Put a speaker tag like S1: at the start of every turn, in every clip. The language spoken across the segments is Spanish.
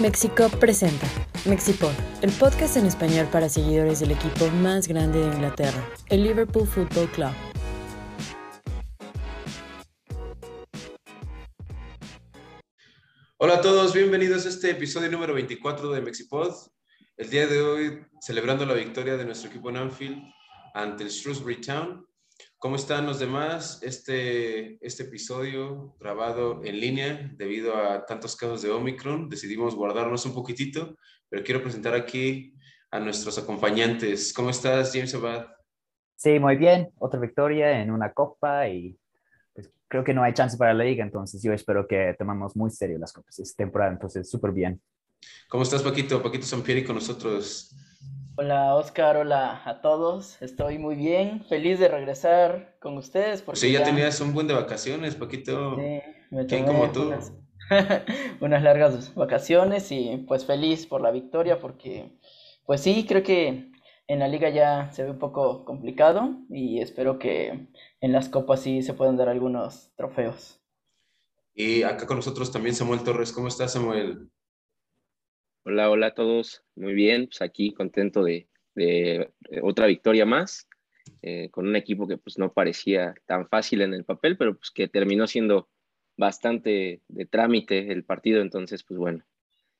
S1: México presenta Mexipod, el podcast en español para seguidores del equipo más grande de Inglaterra, el Liverpool Football Club.
S2: Hola a todos, bienvenidos a este episodio número 24 de Mexipod. El día de hoy celebrando la victoria de nuestro equipo en Anfield ante el Shrewsbury Town. ¿Cómo están los demás? Este, este episodio grabado en línea debido a tantos casos de Omicron, decidimos guardarnos un poquitito, pero quiero presentar aquí a nuestros acompañantes. ¿Cómo estás, James Abad?
S3: Sí, muy bien. Otra victoria en una copa y pues, creo que no hay chance para la liga, entonces yo espero que tomamos muy serio las copas esta temporada, entonces súper bien.
S2: ¿Cómo estás, Paquito? Paquito Sampieri con nosotros.
S4: Hola Oscar, hola a todos. Estoy muy bien, feliz de regresar con ustedes.
S2: Porque sí, ya, tenías un buen de vacaciones, Paquito. Sí,
S4: me ¿Quién como tú? Unas, unas, largas vacaciones y pues feliz por la victoria porque pues sí, creo que en la liga ya se ve un poco complicado y espero que en las copas sí se puedan dar algunos trofeos.
S2: Y acá con nosotros también Samuel Torres. ¿Cómo estás, Samuel?
S5: Hola, hola a todos. Muy bien, pues aquí contento de, otra victoria más, eh, con un equipo que pues no parecía tan fácil en el papel, pero pues que terminó siendo bastante de trámite el partido, entonces pues bueno,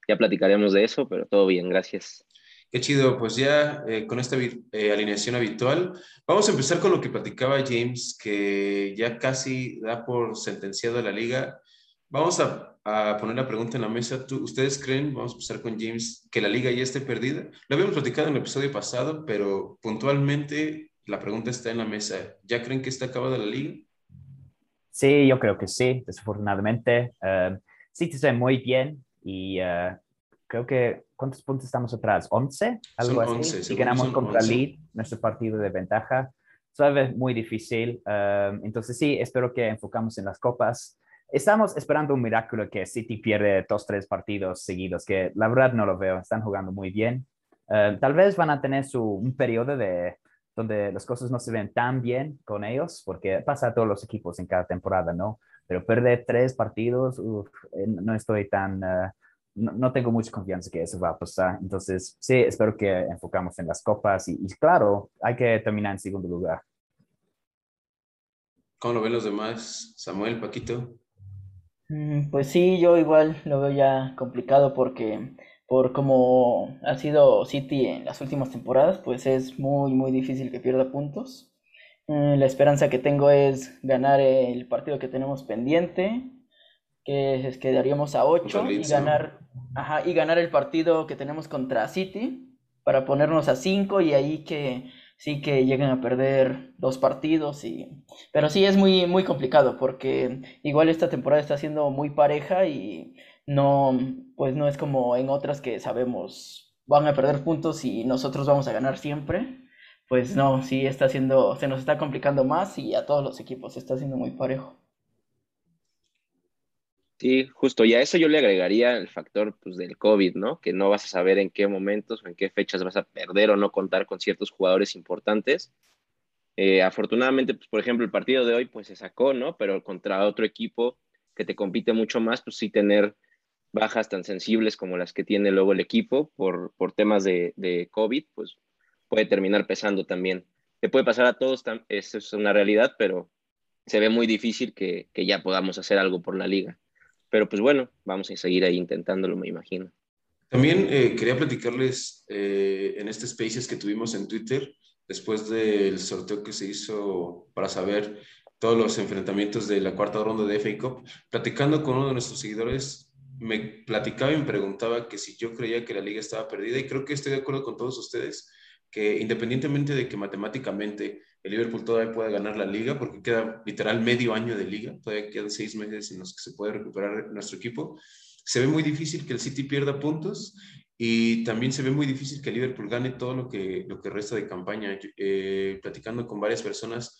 S5: ya platicaremos de eso, pero todo bien, gracias.
S2: Qué chido, pues ya eh, con esta eh, alineación habitual, vamos a empezar con lo que platicaba James, que ya casi da por sentenciado la liga. Vamos a a poner la pregunta en la mesa. ¿Ustedes creen, vamos a empezar con James, que la liga ya esté perdida? Lo habíamos platicado en el episodio pasado, pero puntualmente la pregunta está en la mesa. ¿Ya creen que está acabada la liga?
S3: Sí, yo creo que sí, desafortunadamente. Uh, sí, está muy bien y uh, creo que, ¿cuántos puntos estamos atrás? ¿11? Algo así. y ganamos contra Lead, nuestro partido de ventaja. Es muy difícil. Uh, entonces sí, espero que enfocamos en las copas estamos esperando un milagro que City pierde dos, tres partidos seguidos, que la verdad no lo veo, están jugando muy bien. Eh, tal vez van a tener su, un periodo de donde las cosas no se ven tan bien con ellos, porque pasa a todos los equipos en cada temporada, ¿no? Pero perder tres partidos, eh, no estoy tan, eh, no, tengo mucha confianza que eso va a pasar. Entonces, sí, espero que enfocamos en las copas y, y claro, hay que terminar en segundo lugar.
S2: ¿Cómo lo ven los demás? Samuel, Paquito.
S4: Mm, pues sí, yo igual lo veo ya complicado porque por como ha sido City en las últimas temporadas, pues es muy muy difícil que pierda puntos. Mm, la esperanza que tengo es ganar el partido que tenemos pendiente, que es, quedaríamos a 8 y ganar, y ganar el partido que tenemos contra City para ponernos a 5 y ahí que sí que lleguen a perder dos partidos y pero sí es muy muy complicado porque igual esta temporada está siendo muy pareja y no pues no es como en otras que sabemos van a perder puntos y nosotros vamos a ganar siempre. Pues no sí está siendo se nos está complicando más y a todos los equipos está siendo muy parejo
S5: Sí, justo, y a eso yo le agregaría el factor pues, del COVID, ¿no? Que no vas a saber en qué momentos o en qué fechas vas a perder o no contar con ciertos jugadores importantes. Eh, afortunadamente, pues, por ejemplo, el partido de hoy pues se sacó, ¿no? Pero contra otro equipo que te compite mucho más, pues sí tener bajas tan sensibles como las que tiene luego el equipo por, por temas de, COVID, pues puede terminar pesando también. Te puede pasar a todos, eso es una realidad, pero se ve muy difícil que, que ya podamos hacer algo por la liga. Pero pues bueno, vamos a seguir ahí intentándolo, me imagino.
S2: También eh, quería platicarles eh, en este Spaces que tuvimos en Twitter, después del sorteo que se hizo para saber todos los enfrentamientos de la cuarta ronda de FA Cup, platicando con uno de nuestros seguidores, me platicaba y me preguntaba que si yo creía que la liga estaba perdida y creo que estoy de acuerdo con todos ustedes, que independientemente de que matemáticamente el Liverpool todavía puede ganar la liga porque queda literal medio año de liga, todavía quedan seis meses en los que se puede recuperar nuestro equipo. Se ve muy difícil que el City pierda puntos y también se ve muy difícil que el Liverpool gane todo lo que, lo que resta de campaña. Eh, platicando con varias personas,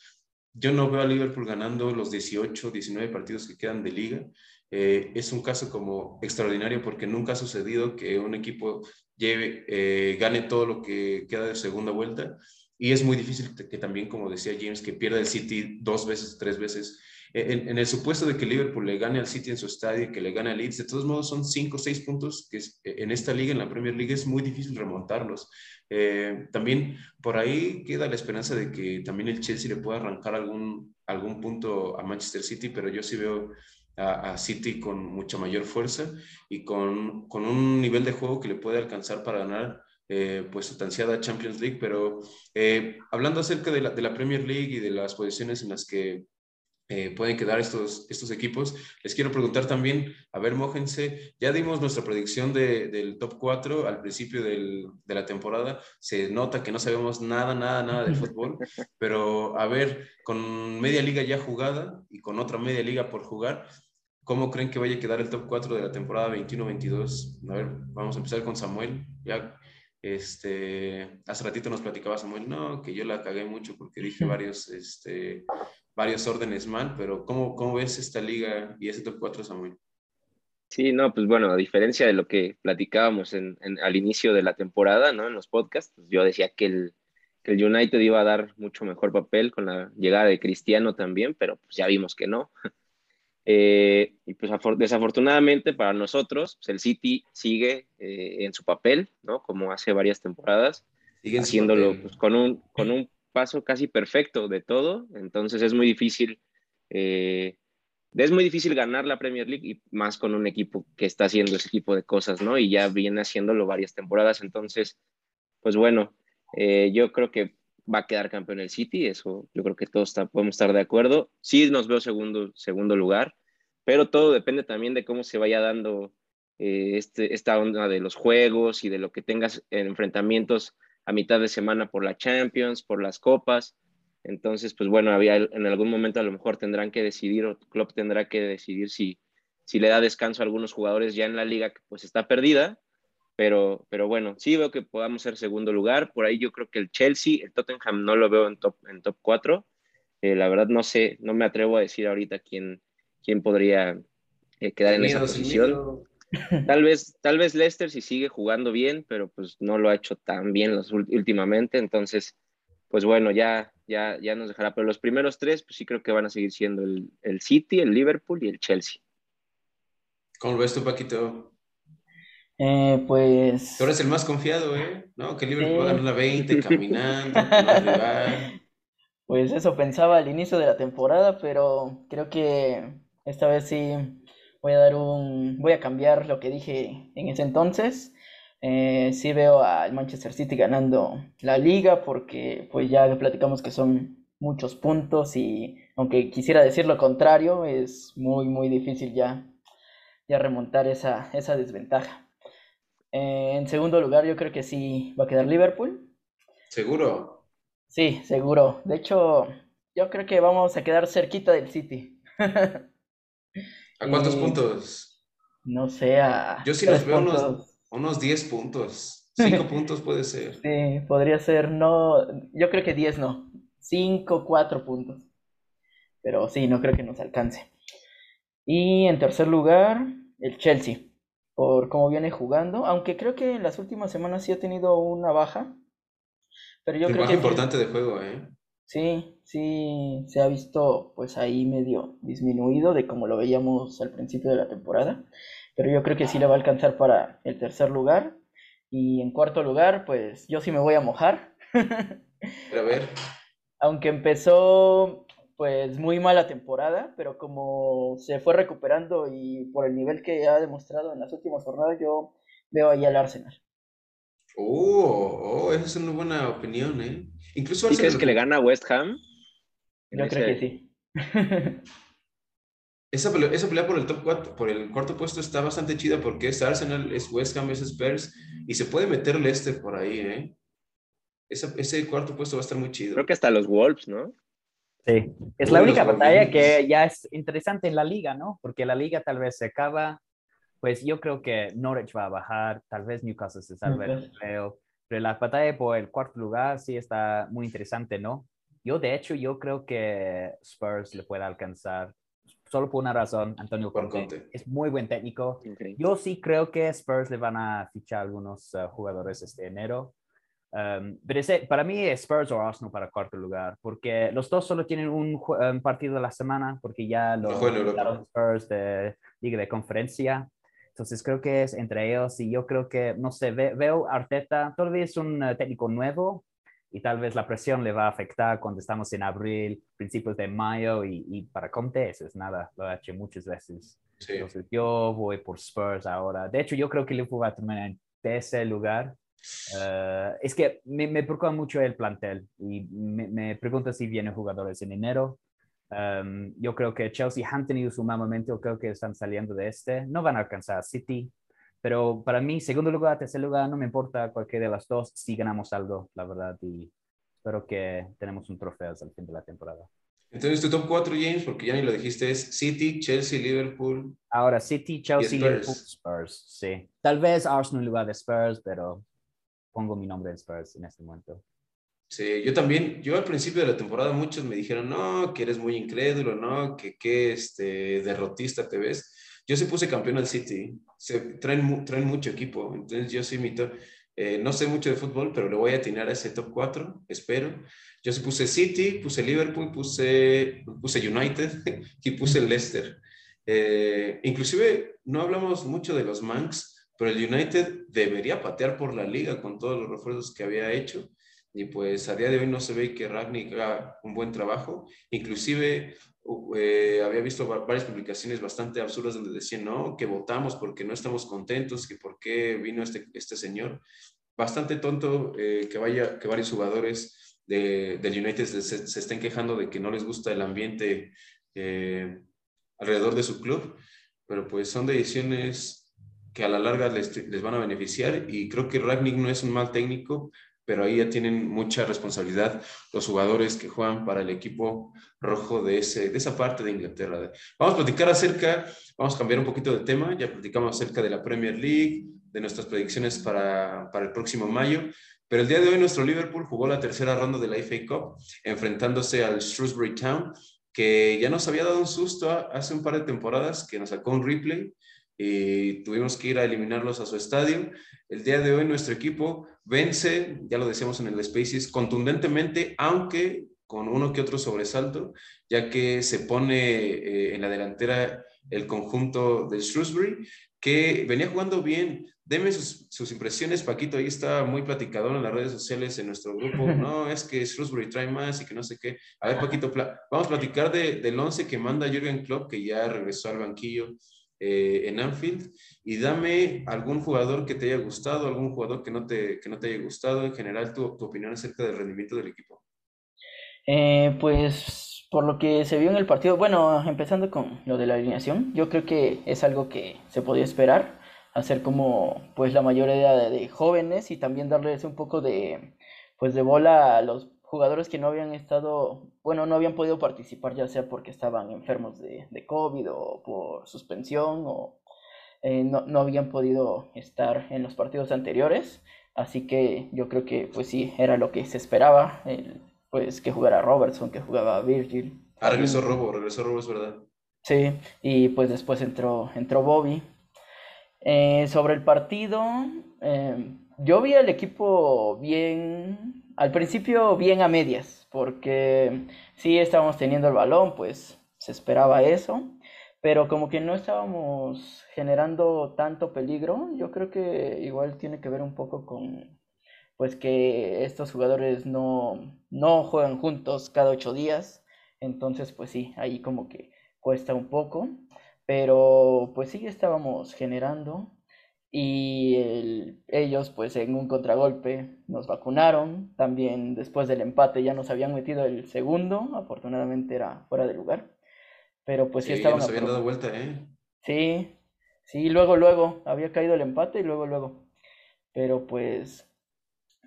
S2: yo no veo a Liverpool ganando los 18, 19 partidos que quedan de liga. Eh, es un caso como extraordinario porque nunca ha sucedido que un equipo lleve, eh, gane todo lo que queda de segunda vuelta y es muy difícil que también, como decía James, que pierda el City dos veces, tres veces en, en, el supuesto de que Liverpool le gane al City en su estadio y que le gane al Leeds, de todos modos son cinco o seis puntos que en esta liga, en la Premier League, es muy difícil remontarlos. Eh, también por ahí queda la esperanza de que también el Chelsea le pueda arrancar algún, algún punto a Manchester City, pero yo sí veo a, City con mucha mayor fuerza y con, con, un nivel de juego que le puede alcanzar para ganar eh, pues su ansiada Champions League. Pero eh, hablando acerca de la, de la Premier League y de las posiciones en las que eh, pueden quedar estos, estos equipos. Les quiero preguntar también, a ver, mójense, ya dimos nuestra predicción de, del top 4 al principio del, de la temporada, se nota que no sabemos nada, nada, nada de fútbol, pero a ver, con media liga ya jugada y con otra media liga por jugar, ¿cómo creen que vaya a quedar el top 4 de la temporada 21-22? A ver, vamos a empezar con Samuel, ya este, hace ratito nos platicaba Samuel, no, que yo la cagué mucho porque dije varios, este, varios órdenes mal, pero ¿cómo, cómo ves esta liga y ese top 4, Samuel?
S5: Sí, no, pues bueno, a diferencia de lo que platicábamos en, al inicio de la temporada, ¿no? En los podcasts, pues yo decía que el, que el United iba a dar mucho mejor papel con la llegada de Cristiano también, pero pues ya vimos que no. Eh, y pues desafortunadamente para nosotros, pues el City sigue eh, en su papel, ¿no? Como hace varias temporadas, sigue haciéndolo pues, con, un, con un paso casi perfecto de todo, entonces es muy difícil, eh, es muy difícil ganar la Premier League y más con un equipo que está haciendo ese tipo de cosas, ¿no? Y ya viene haciéndolo varias temporadas, entonces, pues bueno, yo creo que va a quedar campeón el City, eso yo creo que todos podemos estar de acuerdo. Sí nos veo segundo, segundo lugar, pero todo depende también de cómo se vaya dando eh, este, esta onda de los juegos y de lo que tengas en enfrentamientos a mitad de semana por la Champions, por las copas. Entonces, pues bueno, había, en algún momento a lo mejor tendrán que decidir, o Klopp tendrá que decidir si, si le da descanso a algunos jugadores ya en la liga que pues está perdida. Pero, pero bueno, sí veo que podamos ser segundo lugar. Por ahí yo creo que el Chelsea, el Tottenham no lo veo en top, en top 4. Eh, la verdad no sé, no me atrevo a decir ahorita quién, quién podría eh, quedar en esa posición. Tal vez, tal vez Leicester si sigue jugando bien, pero pues no lo ha hecho tan bien los, últimamente. Entonces, pues bueno, ya, ya, ya nos dejará. Pero los primeros tres, pues sí creo que van a seguir siendo el, el City, el Liverpool y el Chelsea.
S2: ¿Cómo ves tú, Paquito?
S4: Eh, pues.
S2: Tú eres el más confiado, ¿eh? ¿No? Que Liverpool va a ganar la 20 caminando,
S4: Pues eso pensaba al inicio de la temporada, pero creo que esta vez sí voy a dar un, voy a cambiar lo que dije en ese entonces. Eh, sí veo al Manchester City ganando la liga porque pues ya platicamos que son muchos puntos y aunque quisiera decir lo contrario, es muy muy difícil ya, ya remontar esa, esa desventaja. Eh, en segundo lugar yo creo que sí va a quedar Liverpool.
S2: ¿Seguro?
S4: Sí, seguro. De hecho, yo creo que vamos a quedar cerquita del City.
S2: ¿A cuántos puntos?
S4: No sé, a
S2: Yo sí los veo unos, unos 10 puntos. 5 puntos puede ser.
S4: Sí, podría ser, no, yo creo que 10 no. 5, 4 puntos. Pero sí, no creo que nos alcance. Y en tercer lugar, el Chelsea, por cómo viene jugando, aunque creo que en las últimas semanas sí ha tenido una baja.
S2: Pero yo creo que importante de juego, ¿eh?
S4: Sí, sí, se ha visto pues ahí medio disminuido de como lo veíamos al principio de la temporada, pero yo creo que sí le va a alcanzar para el tercer lugar. Y en cuarto lugar, pues yo sí me voy a mojar.
S2: A ver.
S4: Aunque empezó pues muy mala temporada, pero como se fue recuperando y por el nivel que ha demostrado en las últimas jornadas, yo veo ahí al Arsenal.
S2: Oh, oh, esa es una buena opinión, ¿eh?
S5: Incluso ¿Y crees que le gana a West Ham?
S4: Yo creo que sí.
S2: esa, pelea, esa pelea por el top 4, por el cuarto puesto está bastante chida porque es Arsenal, es West Ham, es Spurs y se puede meter Leicester por ahí, ¿eh? ese cuarto puesto va a estar muy chido.
S5: Creo que hasta los Wolves, ¿no?
S3: Sí, es la única batalla que ya es interesante en la liga, ¿no? Porque la liga tal vez se acaba, pues yo creo que Norwich va a bajar, tal vez Newcastle se salve, creo. Pero la batalla por el cuarto lugar sí está muy interesante, ¿no? Yo, de hecho, yo creo que Spurs le puede alcanzar solo por una razón, Antonio Conte, es muy buen técnico. Yo sí creo que Spurs le van a fichar algunos eh, jugadores este enero, Um, pero ese, para mí es Spurs o Arsenal para cuarto lugar, porque los dos solo tienen un, partido de la semana, porque ya los Spurs de Liga de Conferencia. Entonces creo que es entre ellos y yo creo que, no sé, veo Arteta, todavía es un eh, técnico nuevo y tal vez la presión le va a afectar cuando estamos en abril, principios de mayo y, y para Conte eso es nada, lo ha hecho muchas veces. Entonces yo voy por Spurs ahora. De hecho, yo creo que Liverpool va a terminar en tercer lugar Uh, es que me, me, preocupa mucho el plantel y me, me pregunto si vienen jugadores en enero. Um, yo creo que Chelsea han tenido su mal momento, creo que están saliendo de este. No van a alcanzar a City, pero para mí, segundo lugar, tercer lugar, no me importa cualquiera de las dos si ganamos algo, la verdad. Y espero que tenemos un trofeo hasta el fin de la temporada.
S2: Entonces, tu top 4, James, porque ya ni lo dijiste, es City, Chelsea, Liverpool.
S3: Ahora, City, Chelsea, Liverpool, Spurs. Sí. Tal vez Arsenal en lugar de Spurs, pero pongo mi nombre en Spurs en este momento.
S2: Sí, yo también, yo al principio de la temporada muchos me dijeron, no, que eres muy incrédulo, no, que qué este, derrotista te ves. Yo se puse campeón al City, se, traen, traen mucho equipo, entonces yo sí mito, eh, no sé mucho de fútbol, pero le voy a atinar a ese top 4, espero. Yo se puse City, puse Liverpool, puse, puse United y puse Leicester. Eh, inclusive no hablamos mucho de los Manx, pero el United debería patear por la liga con todos los refuerzos que había hecho y pues a día de hoy no se ve que Ragnick haga un buen trabajo. Inclusive eh, había visto varias publicaciones bastante absurdas donde decían, no, que votamos porque no estamos contentos, que por qué vino este, este señor. Bastante tonto eh, que, vaya, que varios jugadores de, del United se, estén quejando de que no les gusta el ambiente eh, alrededor de su club, pero pues son decisiones que a la larga les, les, van a beneficiar y creo que Ragnick no es un mal técnico, pero ahí ya tienen mucha responsabilidad los jugadores que juegan para el equipo rojo de, ese, de esa parte de Inglaterra. Vamos a platicar acerca, vamos a cambiar un poquito de tema, ya platicamos acerca de la Premier League, de nuestras predicciones para, para el próximo mayo, pero el día de hoy nuestro Liverpool jugó la tercera ronda de la FA Cup, enfrentándose al Shrewsbury Town, que ya nos había dado un susto hace un par de temporadas, que nos sacó un replay y tuvimos que ir a eliminarlos a su estadio. El día de hoy nuestro equipo vence, ya lo decíamos en el Spaces, contundentemente, aunque con uno que otro sobresalto, ya que se pone eh, en la delantera el conjunto de Shrewsbury, que venía jugando bien. Deme sus, sus, impresiones, Paquito, ahí está muy platicador en las redes sociales, en nuestro grupo. No, es que Shrewsbury trae más y que no sé qué. A ver, Paquito, vamos a platicar de, del once que manda Jürgen Klopp, que ya regresó al banquillo eh, en Anfield y dame algún jugador que te haya gustado, algún jugador que no te, que no te haya gustado, en general tu, tu opinión acerca del rendimiento del equipo.
S4: Eh, pues por lo que se vio en el partido, bueno, empezando con lo de la alineación, yo creo que es algo que se podía esperar, hacer como pues la mayoría de, de jóvenes y también darles un poco de pues de bola a los jugadores que no habían estado, bueno, no habían podido participar, ya sea porque estaban enfermos de, de COVID o por suspensión o eh, no, no, habían podido estar en los partidos anteriores. Así que yo creo que, pues sí, era lo que se esperaba, el, pues que jugara Robertson, que jugaba Virgil.
S2: Ah, regresó Robo, regresó Robo, es verdad.
S4: Sí, y pues después entró, entró Bobby. Eh, sobre el partido, eh, yo vi al equipo bien, al principio bien a medias, porque sí estábamos teniendo el balón, pues se esperaba eso, pero como que no estábamos generando tanto peligro, yo creo que igual tiene que ver un poco con pues que estos jugadores no, no juegan juntos cada ocho días, entonces pues sí, ahí como que cuesta un poco, pero pues sí estábamos generando y ellos pues en un contragolpe nos vacunaron, también después del empate ya nos habían metido el segundo, afortunadamente era fuera de lugar, pero pues sí, estaban...
S2: Nos habían dado vuelta, ¿eh?
S4: Sí, sí, luego, luego, había caído el empate y luego, luego, pero pues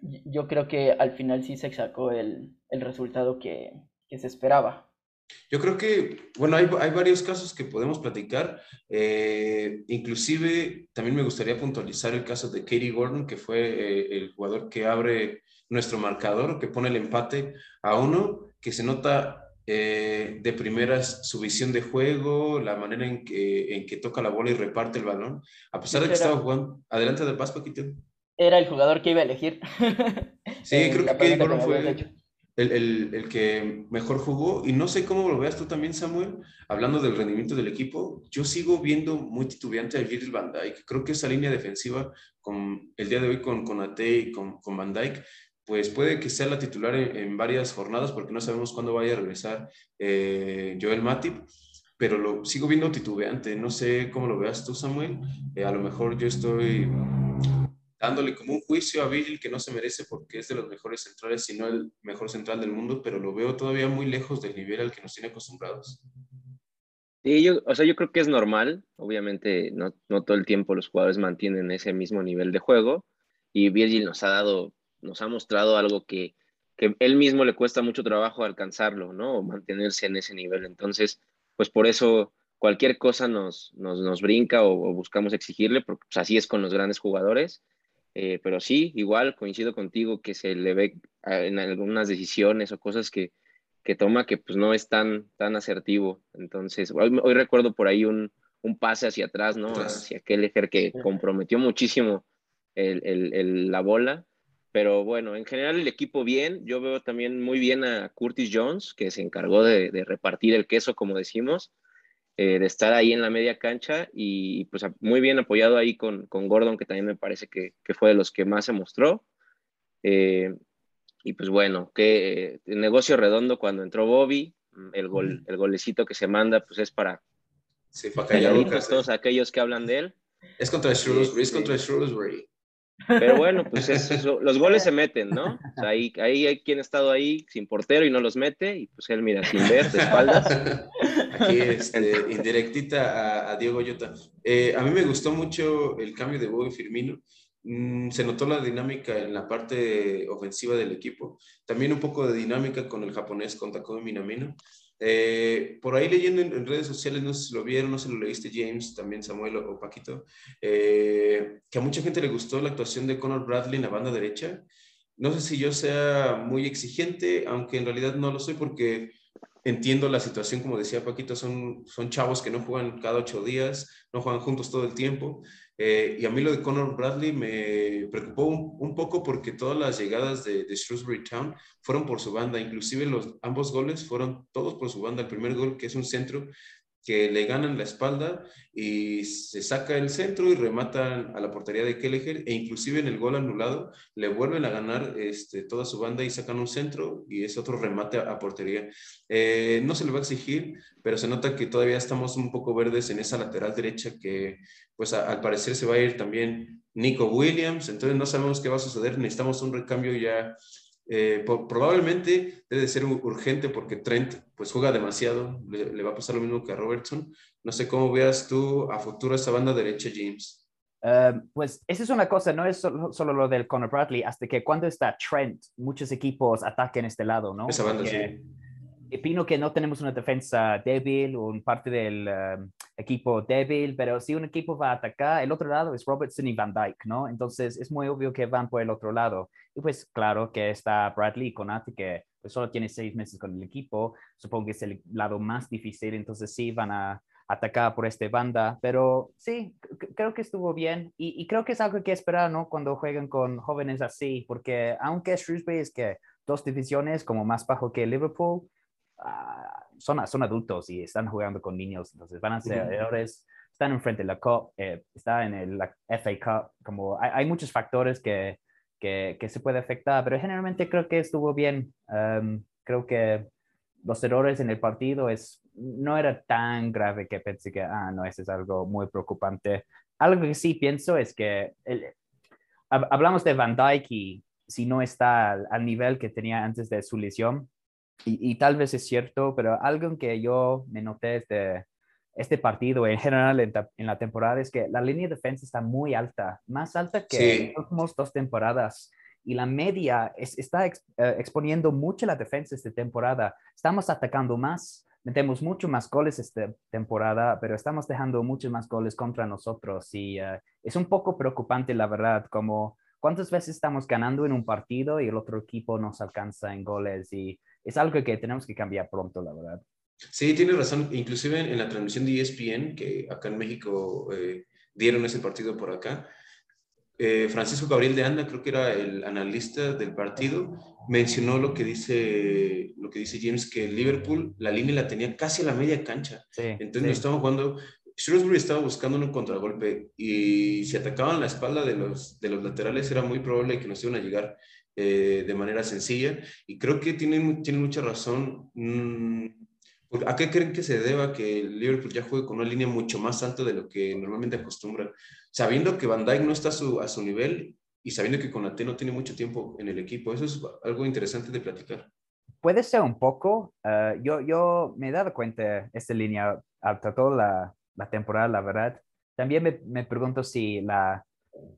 S4: yo creo que al final sí se sacó el, el resultado que, que se esperaba.
S2: Yo creo que, bueno, hay, hay varios casos que podemos platicar. Eh, inclusive, también me gustaría puntualizar el caso de Katie Gordon, que fue eh, el jugador que abre nuestro marcador, que pone el empate a uno, que se nota eh, de primeras su visión de juego, la manera en que, en que toca la bola y reparte el balón. A pesar de que estaba jugando... Adelante de paz, Paquito.
S4: era el jugador que iba a elegir.
S2: Sí, creo que Kevin Gordon fue el, el, que mejor jugó. Y no sé cómo lo veas tú también, Samuel, hablando del rendimiento del equipo. Yo sigo viendo muy titubeante a Virgil van Dijk. Creo que esa línea defensiva, con el día de hoy con, con Ate y con, con Van Dijk, pues puede que sea la titular en, varias jornadas porque no sabemos cuándo vaya a regresar eh, Joel Matip, pero lo sigo viendo titubeante. No sé cómo lo veas tú, Samuel. Eh, a lo mejor yo estoy dándole como un juicio a Virgil que no se merece porque es de los mejores centrales, si no el mejor central del mundo, pero lo veo todavía muy lejos del nivel al que nos tiene acostumbrados.
S5: Sí, yo, o sea, yo creo que es normal. Obviamente, no, no todo el tiempo los jugadores mantienen ese mismo nivel de juego. Y Virgil nos ha dado, nos ha mostrado algo que, que él mismo le cuesta mucho trabajo alcanzarlo, ¿no? O mantenerse en ese nivel. Entonces, pues por eso cualquier cosa nos, nos, nos brinca o, o, buscamos exigirle, porque pues, así es con los grandes jugadores. Eh, pero sí, igual coincido contigo que se le ve ah, en algunas decisiones o cosas que, que toma que pues no es tan, tan asertivo. Entonces, hoy, hoy recuerdo por ahí un, un, pase hacia atrás, ¿no? Hacia aquel ejer que comprometió muchísimo el, el, la bola. Pero bueno, en general el equipo bien. Yo veo también muy bien a Curtis Jones, que se encargó de, de repartir el queso, como decimos. Eh, de estar ahí en la media cancha y pues muy bien apoyado ahí con, con Gordon, que también me parece que, que, fue de los que más se mostró. Eh, y pues bueno, que el negocio redondo cuando entró Bobby, el, gol, el golecito que se manda pues es para,
S2: sí, para callar
S5: todos aquellos que hablan de él.
S2: Es contra Shrewsbury, es contra Shrewsbury.
S5: Pero bueno, pues los goles se meten, ¿no? O sea, ahí, ahí, hay quien ha estado ahí sin portero y no los mete, y pues él mira sin ver, de espaldas.
S2: Aquí, este, indirectita a, Diego Yota. Eh, a mí me gustó mucho el cambio de Bobby Firmino. Mm, se notó la dinámica en la parte ofensiva del equipo. También un poco de dinámica con el japonés, con Takumi Minamino. Eh, por ahí leyendo en, redes sociales, no sé si lo vieron, no sé si lo leíste James, también Samuel o, Paquito, eh, que a mucha gente le gustó la actuación de Conor Bradley en la banda derecha. No sé si yo sea muy exigente, aunque en realidad no lo soy porque entiendo la situación, como decía Paquito, son, son chavos que no juegan cada ocho días, no juegan juntos todo el tiempo. Eh, y a mí lo de Conor Bradley me preocupó un, poco porque todas las llegadas de, de, Shrewsbury Town fueron por su banda, inclusive los, ambos goles fueron todos por su banda. El primer gol, que es un centro, que le ganan la espalda y se saca el centro y rematan a la portería de Kelleher e inclusive en el gol anulado le vuelven a ganar este, toda su banda y sacan un centro y es otro remate a, portería. Eh, no se le va a exigir, pero se nota que todavía estamos un poco verdes en esa lateral derecha que pues al parecer se va a ir también Nico Williams, entonces no sabemos qué va a suceder, necesitamos un recambio ya eh, probablemente debe ser urgente porque Trent pues juega demasiado, le, va a pasar lo mismo que a Robertson. No sé cómo veas tú a futuro esa banda derecha, James.
S3: Uh, pues esa es una cosa, no es solo, solo, lo del Conor Bradley, hasta que cuando está Trent, muchos equipos ataquen este lado, ¿no?
S2: Esa banda, sí
S3: opino que no tenemos una defensa débil o un parte del um, equipo débil, pero si un equipo va a atacar, el otro lado es Robertson y Van Dyke, ¿no? Entonces es muy obvio que van por el otro lado. Y pues claro que está Bradley Conati, que pues, solo tiene seis meses con el equipo, supongo que es el lado más difícil, entonces sí van a atacar por esta banda, pero sí, creo que estuvo bien y, y, creo que es algo que esperar, ¿no? Cuando juegan con jóvenes así, porque aunque Shrewsbury es que dos divisiones como más bajo que Liverpool, Ah, son, son adultos y están jugando con niños, entonces van a ser errores, están enfrente de la Cup, eh, está en el, la FA Cup, como hay, hay muchos factores que, que, que, se puede afectar, pero generalmente creo que estuvo bien. Um, creo que los errores en el partido es, no era tan grave que pensé que, ah, no, eso es algo muy preocupante. Algo que sí pienso es que el, hablamos de Van Dijk y si no está al, al, nivel que tenía antes de su lesión, y, tal vez es cierto, pero algo que yo me noté desde este partido en general en, la temporada es que la línea de defensa está muy alta, más alta que en las últimas dos temporadas. Y la media está eh, exponiendo mucho la defensa esta temporada. Estamos atacando más, metemos mucho más goles esta temporada, pero estamos dejando muchos más goles contra nosotros. Y uh, es un poco preocupante, la verdad, como cuántas veces estamos ganando en un partido y el otro equipo nos alcanza en goles. Y es algo que tenemos que cambiar pronto, la verdad.
S2: Sí, tiene razón. Inclusive en, la transmisión de ESPN, que acá en México eh, dieron ese partido por acá, eh, Francisco Gabriel de Anda, creo que era el analista del partido, mencionó lo que dice, lo que dice James, que Liverpool la línea la tenía casi a la media cancha. Entonces sí. estamos jugando, Shrewsbury estaba buscando un contragolpe y si atacaban la espalda de los, de los laterales era muy probable que nos iban a llegar eh, de manera sencilla y creo que tienen, tienen mucha razón. Mm, ¿A qué creen que se deba que el Liverpool ya juegue con una línea mucho más alta de lo que normalmente acostumbra? Sabiendo que Van Dijk no está a su, nivel y sabiendo que Conate no tiene mucho tiempo en el equipo. Eso es algo interesante de platicar.
S3: Puede ser un poco. Eh, yo, yo me he dado cuenta esta línea hasta toda la, la temporada, la verdad. También me, me pregunto si la,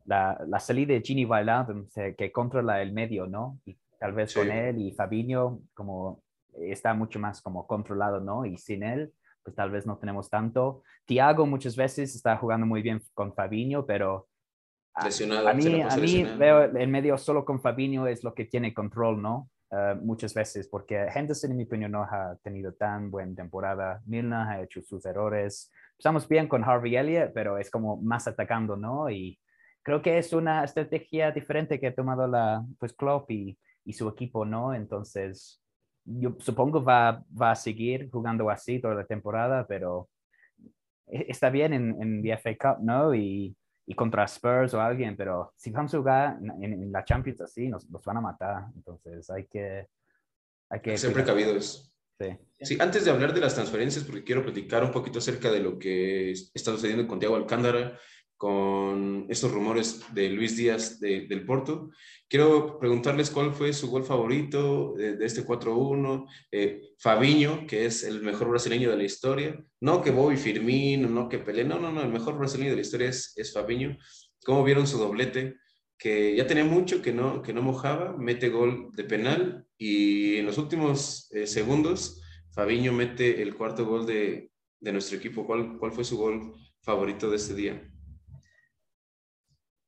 S3: la, la, salida de Gini Wijnaldum que controla el medio, ¿no? Y tal vez con él y Fabinho como está mucho más como controlado, ¿no? Y sin él, pues tal vez no tenemos tanto. Thiago muchas veces está jugando muy bien con Fabinho, pero a, a mí, a mí veo el medio solo con Fabinho es lo que tiene control, ¿no? Uh, muchas veces, porque Henderson, en mi opinión, no ha tenido tan buena temporada. Milner ha hecho sus errores. Estamos bien con Harvey Elliott, pero es como más atacando, ¿no? Y creo que es una estrategia diferente que ha tomado la, pues, Klopp y, y su equipo, ¿no? Entonces, yo supongo va, va a seguir jugando así toda la temporada, pero e, está bien en, en el FA Cup, ¿no? Y, y, contra Spurs o alguien, pero si vamos a jugar en, en la Champions así, nos, nos, van a matar. Entonces hay que... Hay que
S2: Ser precavidos. Sí. sí. antes de hablar de las transferencias, porque quiero platicar un poquito acerca de lo que está sucediendo con Thiago Alcántara, con estos rumores de Luis Díaz del Porto. Quiero preguntarles cuál fue su gol favorito de, este 4-1. Eh, Fabiño, que es el mejor brasileño de la historia. No que Bobby Firmino, no que Pelé. No, no, no. El mejor brasileño de la historia es, es Fabiño. ¿Cómo vieron su doblete? Que ya tenía mucho que no, que no mojaba. Mete gol de penal y en los últimos eh, segundos Fabiño mete el cuarto gol de, de nuestro equipo. ¿Cuál, ¿Cuál fue su gol favorito de este día?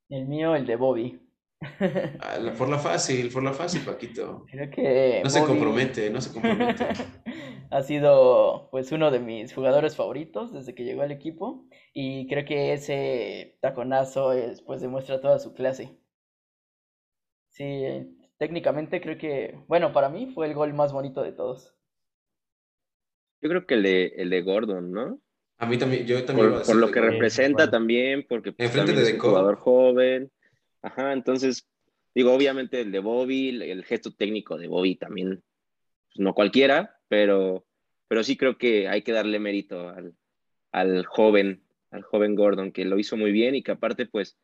S4: El mío, el de Bobby.
S2: Ah, por la fácil, por la fácil, Paquito.
S4: Creo que.
S2: No se compromete, no se compromete.
S4: ha sido, pues, uno de mis jugadores favoritos desde que llegó al equipo. Y creo que ese taconazo, es, pues, demuestra toda su clase. Sí, técnicamente creo que, bueno, para mí fue el gol más bonito de todos.
S5: Yo creo que el de, el de Gordon, ¿no?
S2: A mí también, yo también.
S5: Por, lo que representa también, porque
S2: pues, también es
S5: un jugador joven. Ajá, entonces, digo, obviamente el de Bobby, el gesto técnico de Bobby también, pues, no cualquiera, pero, pero sí creo que hay que darle mérito al, al joven, al joven Gordon, que lo hizo muy bien y que aparte, pues,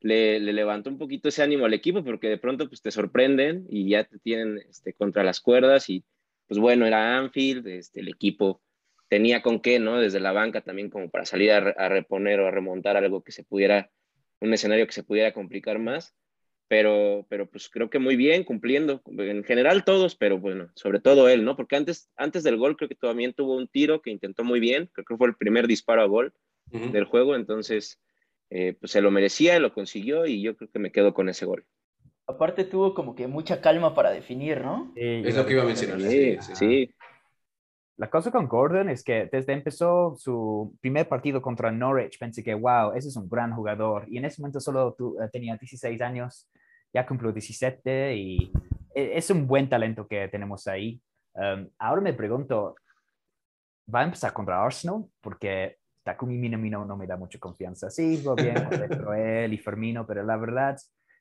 S5: le, le, levantó un poquito ese ánimo al equipo, porque de pronto, pues, te sorprenden y ya te tienen este, contra las cuerdas y, pues, bueno, era Anfield, este, el equipo tenía con qué, ¿no? Desde la banca también como para salir a, reponer o a remontar algo que se pudiera, un escenario que se pudiera complicar más, pero, pero pues creo que muy bien, cumpliendo, en general todos, pero bueno, sobre todo él, ¿no? Porque antes, antes del gol creo que también tuvo un tiro que intentó muy bien, creo que fue el primer disparo a gol del juego, entonces eh, pues se lo merecía, lo consiguió y yo creo que me quedo con ese gol.
S4: Aparte tuvo como que mucha calma para definir, ¿no?
S2: es lo que iba a mencionar.
S5: sí. sí.
S3: La cosa con Gordon es que desde empezó su primer partido contra Norwich, pensé que, wow, ese es un gran jugador. Y en ese momento solo eh, tenía 16 años, ya cumplió 17 y e, es un buen talento que tenemos ahí. Um, ahora me pregunto, ¿va a empezar contra Arsenal? Porque Takumi Minamino no me da mucha confianza. Sí, va bien él y Fermino, pero la verdad,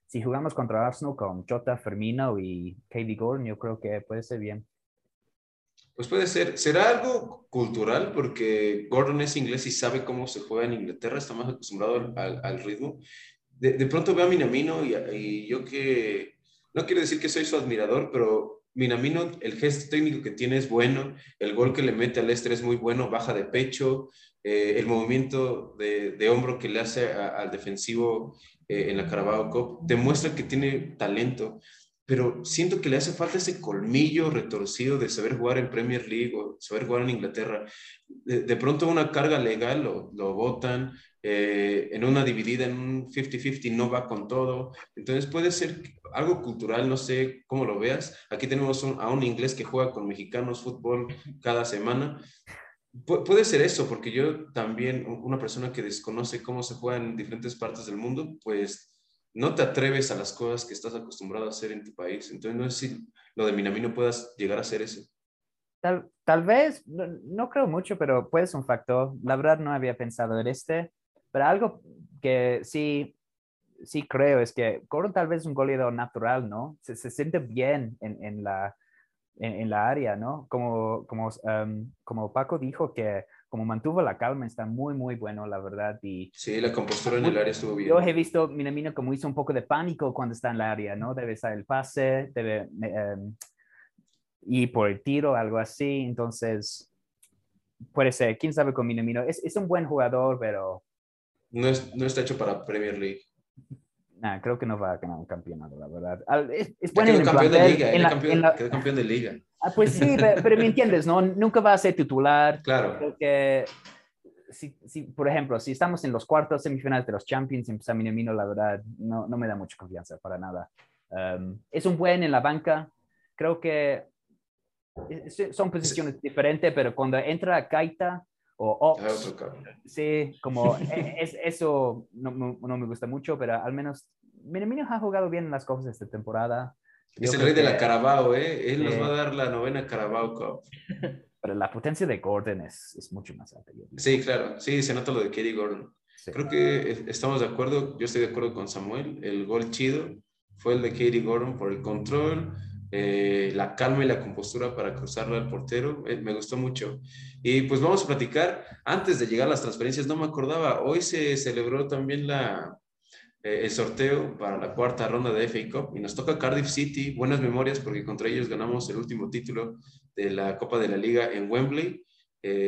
S3: si jugamos contra Arsenal con Jota, Fermino y Katie Gordon, yo creo que puede ser bien.
S2: Pues puede ser. ¿Será algo cultural? Porque Gordon es inglés y sabe cómo se juega en Inglaterra, está más acostumbrado al, ritmo. De, pronto veo a Minamino y, y, yo que, no quiero decir que soy su admirador, pero Minamino, el gesto técnico que tiene es bueno, el gol que le mete al Leicester es muy bueno, baja de pecho, eh, el movimiento de, hombro que le hace al defensivo eh, en la Carabao Cup, demuestra que tiene talento pero siento que le hace falta ese colmillo retorcido de saber jugar en Premier League o saber jugar en Inglaterra. De, pronto una carga legal lo, lo votan, eh, en una dividida, en un 50-50 no va con todo. Entonces puede ser algo cultural, no sé cómo lo veas. Aquí tenemos a un inglés que juega con mexicanos fútbol cada semana. puede ser eso, porque yo también, una persona que desconoce cómo se juega en diferentes partes del mundo, pues no te atreves a las cosas que estás acostumbrado a hacer en tu país. Entonces, no sé si lo de Minamino puedas llegar a hacer eso.
S3: Tal, tal vez, no, creo mucho, pero puede ser un factor. La verdad no había pensado en este, pero algo que sí, sí creo es que Gordon tal vez es un goleador natural, ¿no? Se, se siente bien en, en la, en, la área, ¿no? Como, como, um, como Paco dijo que como mantuvo la calma, está muy, muy bueno, la verdad. Y,
S2: sí, la compostura en el área estuvo bien.
S3: Yo he visto Minamino como hizo un poco de pánico cuando está en la área, ¿no? Debe estar el pase, debe um, y por el tiro, algo así. Entonces, puede ser, quién sabe con Minamino. Es, es un buen jugador, pero...
S2: No, es, no está hecho para Premier League.
S3: Nah, creo que no va a ganar un campeonato, la verdad. Es,
S2: es bueno quedó campeón de liga, en la, campeón, quedó campeón de liga.
S3: Ah, pues sí, pero, me entiendes, ¿no? Nunca va a ser titular.
S2: Claro.
S3: Porque, si, si, por ejemplo, si estamos en los cuartos semifinales de los Champions, en Minamino, la verdad, no, no me da mucha confianza para nada. Um, es un buen en la banca. Creo que son posiciones diferentes, pero cuando entra Kaita o Ops, sí, como e, es, eso no, no, me gusta mucho, pero al menos Minamino ha jugado bien en las cosas esta temporada.
S2: es el rey de la Carabao, ¿eh? Él nos va a dar la novena Carabao Cup.
S3: Pero la potencia de Gordon es, es mucho más alta.
S2: Sí, claro. Sí, se nota lo de Katie Gordon. Creo que estamos de acuerdo. Yo estoy de acuerdo con Samuel. El gol chido fue el de Katie Gordon por el control, eh, la calma y la compostura para cruzarlo al portero. Eh, me gustó mucho. Y pues vamos a platicar. Antes de llegar a las transferencias, no me acordaba, hoy se celebró también la, eh, el sorteo para la cuarta ronda de FA Cup y nos toca Cardiff City. Buenas memorias porque contra ellos ganamos el último título de la Copa de la Liga en Wembley,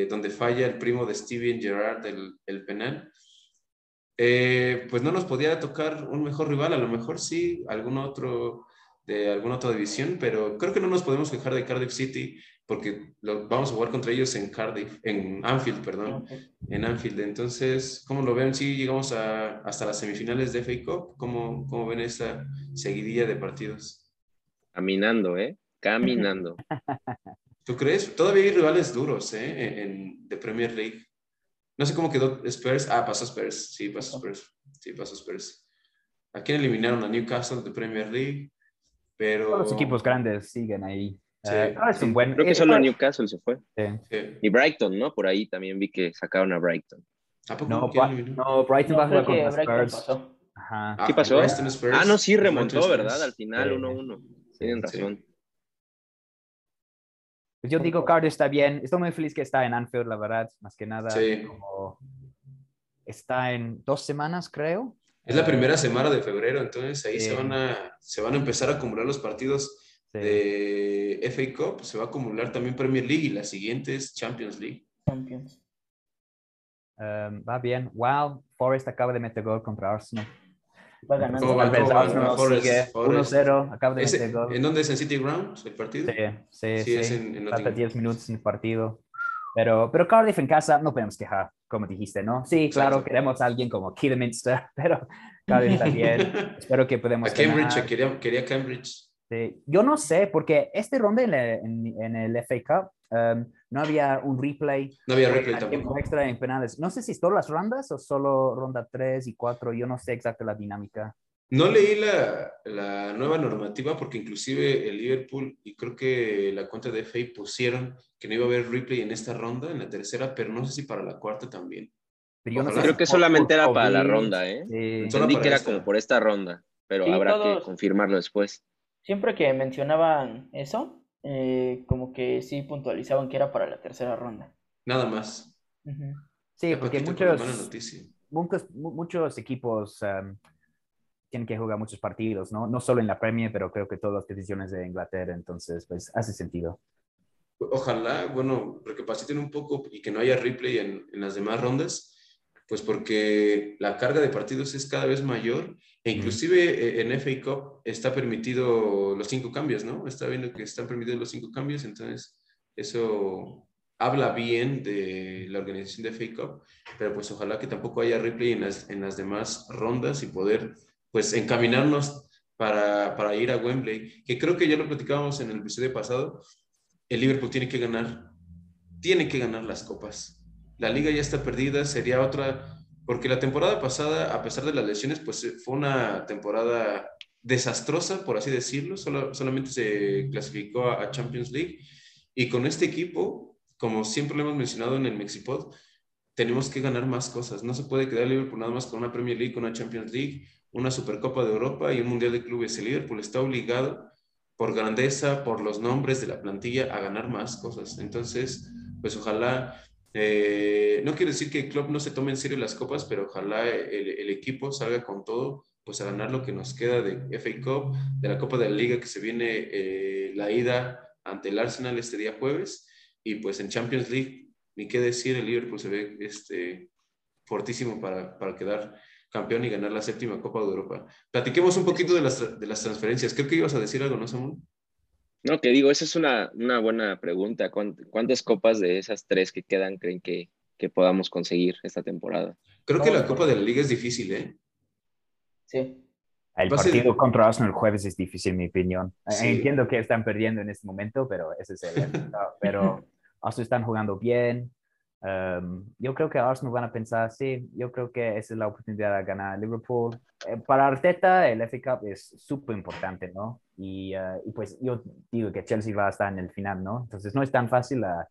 S2: donde falla el primo de Steven Gerrard el, el penal. pues no nos podía tocar un mejor rival, a lo mejor sí, algún otro de alguna otra división, pero creo que no nos podemos quejar de Cardiff City porque lo, vamos a jugar contra ellos en Cardiff, en Anfield, perdón, en Anfield. Entonces, ¿cómo lo ven? Si llegamos a, hasta las semifinales de FA Cup, ¿cómo, ¿cómo ven esta seguidilla de partidos?
S5: Caminando, ¿eh? Caminando.
S2: ¿Tú crees? Todavía hay rivales duros, ¿eh? En, de Premier League. No sé cómo quedó Spurs. Ah, pasó Spurs. Sí, pasó Spurs. Sí, pasó Spurs. ¿A quién eliminaron? A Newcastle de Premier League. Pero...
S3: los equipos grandes siguen ahí.
S5: Eh, es un buen... Creo que solo Newcastle se fue. Y Brighton, ¿no? Por ahí también vi que sacaron a Brighton.
S3: No, no, Brighton va a jugar contra Spurs.
S5: Ajá. ¿Qué pasó? Ah, no, sí remontó, ¿verdad? Al final 1-1. Tienen razón.
S3: Pues yo digo, Cardiff está bien. Estoy muy feliz que está en Anfield, la verdad, más que nada. está en dos semanas, creo.
S2: Es la primera semana de febrero, entonces ahí se, van a, se van a empezar a acumular los partidos de FA Cup, se va a acumular también Premier League y las siguientes Champions League.
S4: Champions.
S3: Um, va bien. Wow, Forest acaba de meter gol contra Arsenal.
S4: Va ganando. Arsenal
S3: 1-0, acaba de meter gol.
S2: ¿En dónde es? ¿En City Ground el partido?
S3: Sí, sí, sí. Es en, en 10 minutos en el partido. Pero, pero Cardiff en casa no podemos quejar, como dijiste, ¿no? Sí, claro, queremos a alguien como Kidderminster, pero Cardiff también. Espero que podamos.
S2: A Cambridge, quería, quería, Cambridge.
S3: Sí. Yo no sé, porque este ronda en, en, el FA Cup um, no había un replay.
S2: No había replay tampoco.
S3: extra en penales. No sé si es todas las rondas o solo ronda 3 y 4. Yo no sé exacto la dinámica.
S2: No leí la, la, nueva normativa porque inclusive el Liverpool y creo que la cuenta de FA pusieron que no iba a haber replay en esta ronda, en la tercera, pero no sé si para la cuarta también.
S5: creo que solamente era para la ronda, ¿eh? Entendí que era como por esta ronda, pero habrá que confirmarlo después.
S4: Siempre que mencionaban eso, eh, como que sí puntualizaban que era para la tercera ronda.
S2: Nada más.
S3: Sí, porque muchos, muchos, muchos, equipos tienen que jugar muchos partidos, ¿no? No solo en la Premier, pero creo que todas las decisiones de Inglaterra, entonces, pues hace sentido.
S2: Ojalá, bueno, recapaciten un poco y que no haya replay en, en las demás rondas, pues porque la carga de partidos es cada vez mayor e inclusive eh, en FA Cup está permitido los cinco cambios, ¿no? Está viendo que están permitidos los cinco cambios, entonces eso habla bien de la organización de FA Cup, pero pues ojalá que tampoco haya replay en las, en las demás rondas y poder pues encaminarnos para, para, ir a Wembley, que creo que ya lo platicábamos en el episodio pasado, el Liverpool tiene que ganar, tiene que ganar las copas. La liga ya está perdida, sería otra, porque la temporada pasada, a pesar de las lesiones, pues fue una temporada desastrosa, por así decirlo, Solo, solamente se clasificó a, Champions League y con este equipo, como siempre lo hemos mencionado en el Mexipod, tenemos que ganar más cosas. No se puede quedar Liverpool nada más con una Premier League, con una Champions League, una Supercopa de Europa y un Mundial de Clubes. El Liverpool está obligado por grandeza, por los nombres de la plantilla, a ganar más cosas. Entonces, pues ojalá, eh, no quiero decir que el club no se tome en serio las copas, pero ojalá el, equipo salga con todo, pues a ganar lo que nos queda de FA Cup, de la Copa de la Liga que se viene eh, la ida ante el Arsenal este día jueves, y pues en Champions League, ni qué decir, el Liverpool se ve este, fortísimo para, para quedar campeón y ganar la séptima Copa de Europa. Platiquemos un poquito de las, de las transferencias. Creo que ibas a decir algo, ¿no, Samuel?
S5: No, que digo, esa es una, una buena pregunta. ¿Cuántas copas de esas tres que quedan creen que, que podamos conseguir esta temporada?
S2: Creo que la Copa de la Liga es difícil, ¿eh?
S4: Sí.
S3: El partido contra Arsenal el jueves es difícil, en mi opinión. Entiendo que están perdiendo en este momento, pero ese es el... pero Arsenal están jugando bien, Em, yo creo que Arsenal van a pensar, sí, yo creo que esa es la oportunidad de ganar Liverpool. Eh, para Arteta, el FA Cup es súper importante, ¿no? Y, eh, y, pues yo digo que Chelsea va a estar en el final, ¿no? Entonces no es tan fácil la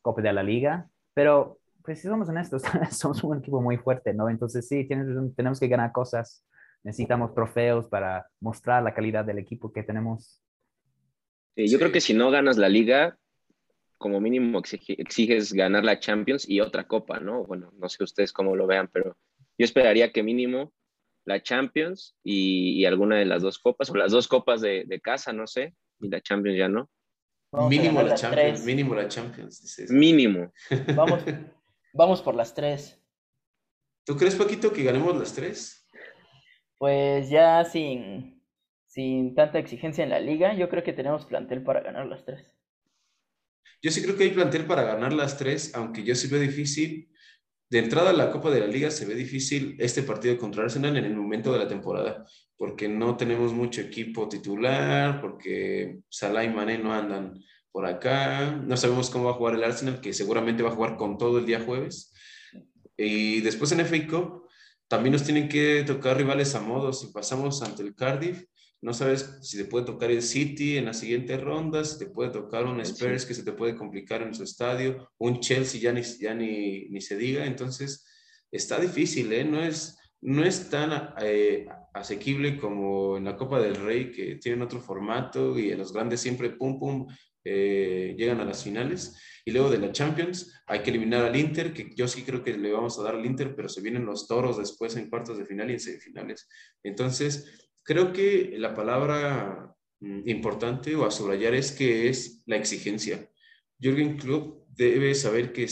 S3: Copa de la Liga, pero pues si somos honestos, somos un equipo muy fuerte, ¿no? Entonces sí, tenemos que ganar cosas, necesitamos trofeos para mostrar la calidad del equipo que tenemos.
S5: yo creo que si no ganas la liga, como mínimo exiges ganar la Champions y otra copa, ¿no? Bueno, no sé ustedes cómo lo vean, pero yo esperaría que mínimo la Champions y, alguna de las dos copas, o las dos copas de, casa, no sé, y la Champions ya no.
S2: mínimo la Champions, mínimo la Champions.
S5: Mínimo.
S4: Vamos, vamos por las tres.
S2: ¿Tú crees, Paquito, que ganemos las tres?
S4: Pues ya sin, sin tanta exigencia en la liga, yo creo que tenemos plantel para ganar las tres.
S2: Yo sí creo que hay plantel para ganar las tres, aunque yo sí veo difícil. De entrada la Copa de la Liga se ve difícil este partido contra Arsenal en el momento de la temporada, porque no tenemos mucho equipo titular, porque Salah y Mané no andan por acá, no sabemos cómo va a jugar el Arsenal, que seguramente va a jugar con todo el día jueves. Y después en FA Cup también nos tienen que tocar rivales a modo. Si pasamos ante el Cardiff, no sabes si te puede tocar el City en las siguientes rondas, si te puede tocar un Spurs que se te puede complicar en su estadio, un Chelsea ya ni, ya ni, ni se diga, entonces está difícil, ¿eh? No es, no es tan eh, asequible como en la Copa del Rey, que tienen otro formato y en los grandes siempre pum pum eh, llegan a las finales. Y luego de la Champions hay que eliminar al Inter, que yo sí creo que le vamos a dar al Inter, pero se vienen los toros después en cuartos de final y en semifinales. Entonces, Creo que la palabra mm, importante o a subrayar es que es la exigencia. Jürgen Klopp debe saber que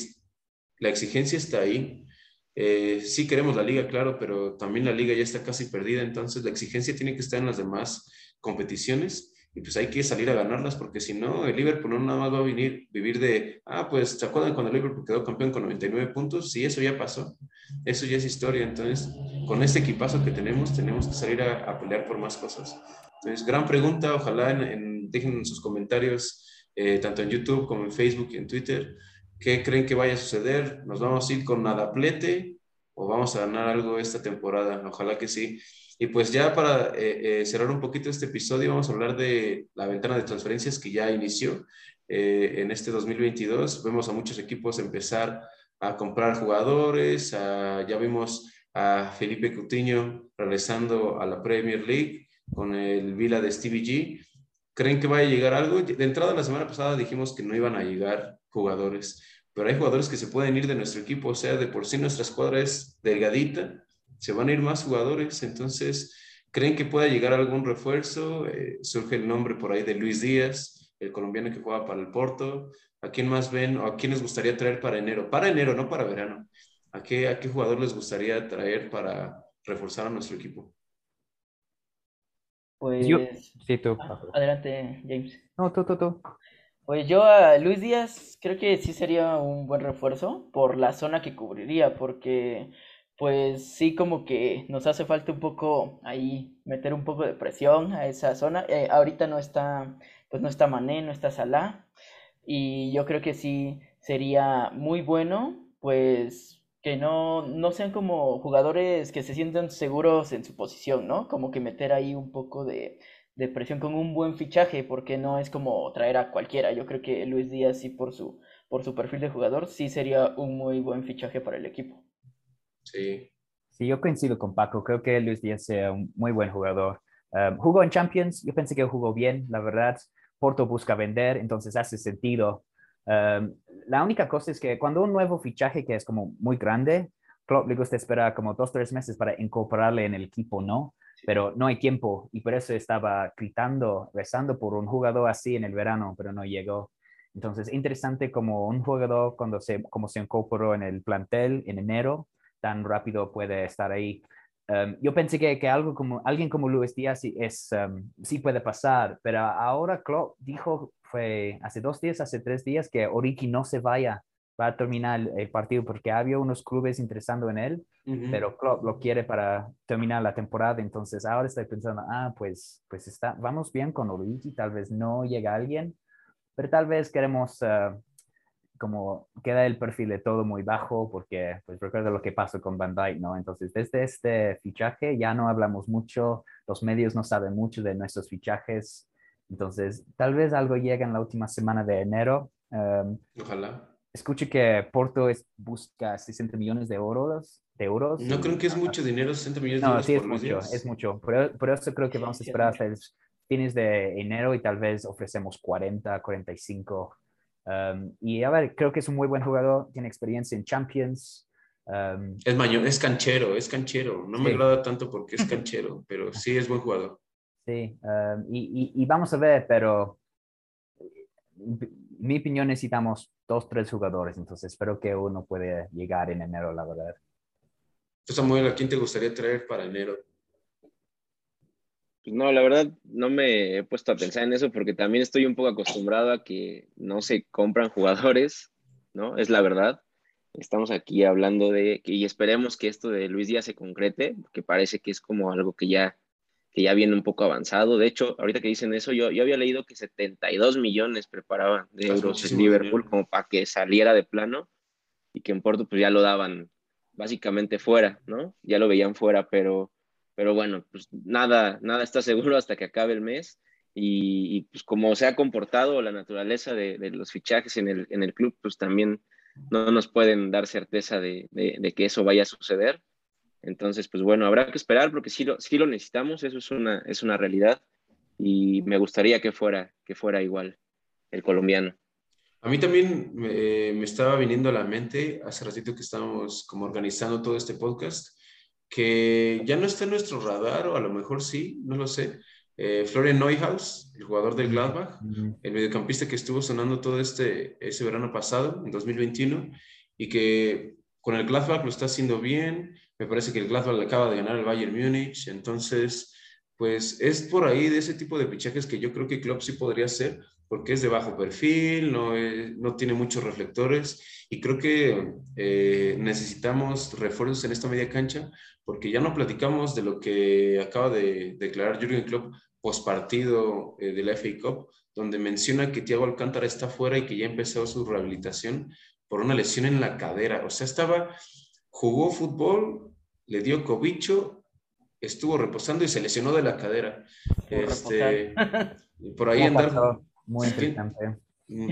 S2: la exigencia está ahí. Eh, sí queremos la liga, claro, pero también la liga ya está casi perdida, entonces la exigencia tiene que estar en las demás competiciones y pues hay que salir a ganarlas porque si no, el Liverpool no nada más va a venir, vivir de, ah, pues, ¿se acuerdan cuando el Liverpool quedó campeón con 99 puntos? Sí, eso ya pasó, eso ya es historia, entonces, con este equipazo que tenemos, tenemos que salir a, pelear por más cosas. Entonces, gran pregunta, ojalá en, dejen en sus comentarios, eh, tanto en YouTube como en Facebook y en Twitter, ¿qué creen que vaya a suceder? ¿Nos vamos a ir con nadaplete o vamos a ganar algo esta temporada? Ojalá que sí. Y pues ya para eh, eh, cerrar un poquito este episodio, vamos a hablar de la ventana de transferencias que ya inició eh, en este 2022. Vemos a muchos equipos empezar a comprar jugadores, ya vimos a Felipe Coutinho regresando a la Premier League con el Vila de Stevie G. ¿Creen que vaya a llegar algo? De entrada, la semana pasada dijimos que no iban a llegar jugadores, pero hay jugadores que se pueden ir de nuestro equipo, o sea, de por sí nuestra escuadra es delgadita, se van a ir más jugadores, entonces, ¿creen que pueda llegar algún refuerzo? Eh, surge el nombre por ahí de Luis Díaz, el colombiano que juega para el Porto. ¿A quién más ven o a quién les gustaría traer para enero? Para enero, no para verano. ¿A qué, a qué jugador les gustaría traer para reforzar a nuestro equipo?
S4: Pues,
S3: yo, sí, tú.
S4: adelante, James.
S3: No, tú, tú, tú.
S4: Pues yo a Luis Díaz creo que sí sería un buen refuerzo por la zona que cubriría, porque pues sí como que nos hace falta un poco ahí meter un poco de presión a esa zona. Eh, ahorita no está, pues no está Mané, no está Salah y yo creo que sí sería muy bueno pues que no, no sean como jugadores que se sientan seguros en su posición, ¿no? Como que meter ahí un poco de, de presión con un buen fichaje, porque no es como traer a cualquiera. Yo creo que Luis Díaz sí por su, por su perfil de jugador, sí sería un muy buen fichaje para el equipo.
S2: Sí.
S3: Sí, yo coincido con Paco. Creo que Luis Díaz sea un muy buen jugador. Um, jugó en Champions, yo pensé que jugó bien, la verdad. Porto busca vender, entonces hace sentido Em, la única cosa es que cuando un nuevo fichaje que es como muy grande, Klopp le gusta esperar como dos, tres meses para incorporarle en el equipo, ¿no? Pero no hay tiempo y por eso estaba gritando, rezando por un jugador así en el verano, pero no llegó. Entonces, interesante como un jugador cuando se, como se incorporó en el plantel en enero, tan rápido puede estar ahí. Em, yo pensé que, que, algo como, alguien como Luis Díaz es, um, sí puede pasar, pero ahora Klopp dijo fue hace dos días, hace tres días, que Oriki no se vaya, va a terminar el, partido porque había unos clubes interesando en él, pero Klopp lo quiere para terminar la temporada, entonces ahora estoy pensando, ah, pues, pues está, vamos bien con Oriki, tal vez no llega alguien, pero tal vez queremos... Uh, como queda el perfil de todo muy bajo porque pues recuerda lo que pasó con Van Dyke, ¿no? Entonces desde este fichaje ya no hablamos mucho, los medios no saben mucho de nuestros fichajes, entonces, tal vez algo llegue en la última semana de enero.
S2: Em, Ojalá.
S3: Escuché que Porto es, busca 60 millones de euros. De euros
S2: no creo que es mucho dinero, 60 millones de euros.
S3: No, sí, es mucho, es mucho. Por, eso creo que vamos a esperar hasta el fines de enero y tal vez ofrecemos 40, 45. Um, y a ver, creo que es un muy buen jugador, tiene experiencia en Champions. Um,
S2: es mayor, es canchero, es canchero. No me agrada tanto porque es canchero, pero sí es buen jugador.
S3: Sí, em, y, vamos a ver, pero mi opinión necesitamos dos, tres jugadores, entonces espero que uno puede llegar en enero, la verdad.
S2: Samuel, ¿a quién te gustaría traer para enero?
S5: Pues no, la verdad no me he puesto a pensar en eso porque también estoy un poco acostumbrado a que no se compran jugadores, ¿no? Es la verdad. Estamos aquí hablando de, y esperemos que esto de Luis Díaz se concrete, que parece que es como algo que ya que ya viene un poco avanzado. De hecho, ahorita que dicen eso, yo, yo había leído que 72 millones preparaban de euros en Liverpool como para que saliera de plano y que en Porto pues ya lo daban básicamente fuera, ¿no? Ya lo veían fuera, pero, pero bueno, pues nada, nada está seguro hasta que acabe el mes y, pues como se ha comportado la naturaleza de, los fichajes en el, en el club, pues también no nos pueden dar certeza de, de que eso vaya a suceder entonces, pues bueno, habrá que esperar porque sí lo, sí lo necesitamos, eso es una, es una realidad y me gustaría que fuera, que fuera igual el colombiano.
S2: A mí también me, estaba viniendo a la mente hace ratito que estábamos como organizando todo este podcast, que ya no está en nuestro radar, o a lo mejor sí, no lo sé. Eh, Florian Neuhaus, el jugador del Gladbach, el mediocampista que estuvo sonando todo este ese verano pasado, en 2021, y que con el Gladbach lo está haciendo bien, me parece que el Gladbach acaba de ganar el Bayern Múnich, entonces, pues es por ahí de ese tipo de fichajes que yo creo que Klopp sí podría hacer, porque es de bajo perfil, no, no tiene muchos reflectores y creo que eh, necesitamos refuerzos en esta media cancha, porque ya no platicamos de lo que acaba de declarar Jürgen Klopp post partido eh, de la FA Cup, donde menciona que Thiago Alcántara está fuera y que ya empezó su rehabilitación por una lesión en la cadera. O sea, estaba jugó fútbol, le dio cobicho, estuvo reposando y se lesionó de la cadera. Este, por ahí andar.
S3: Muy interesante.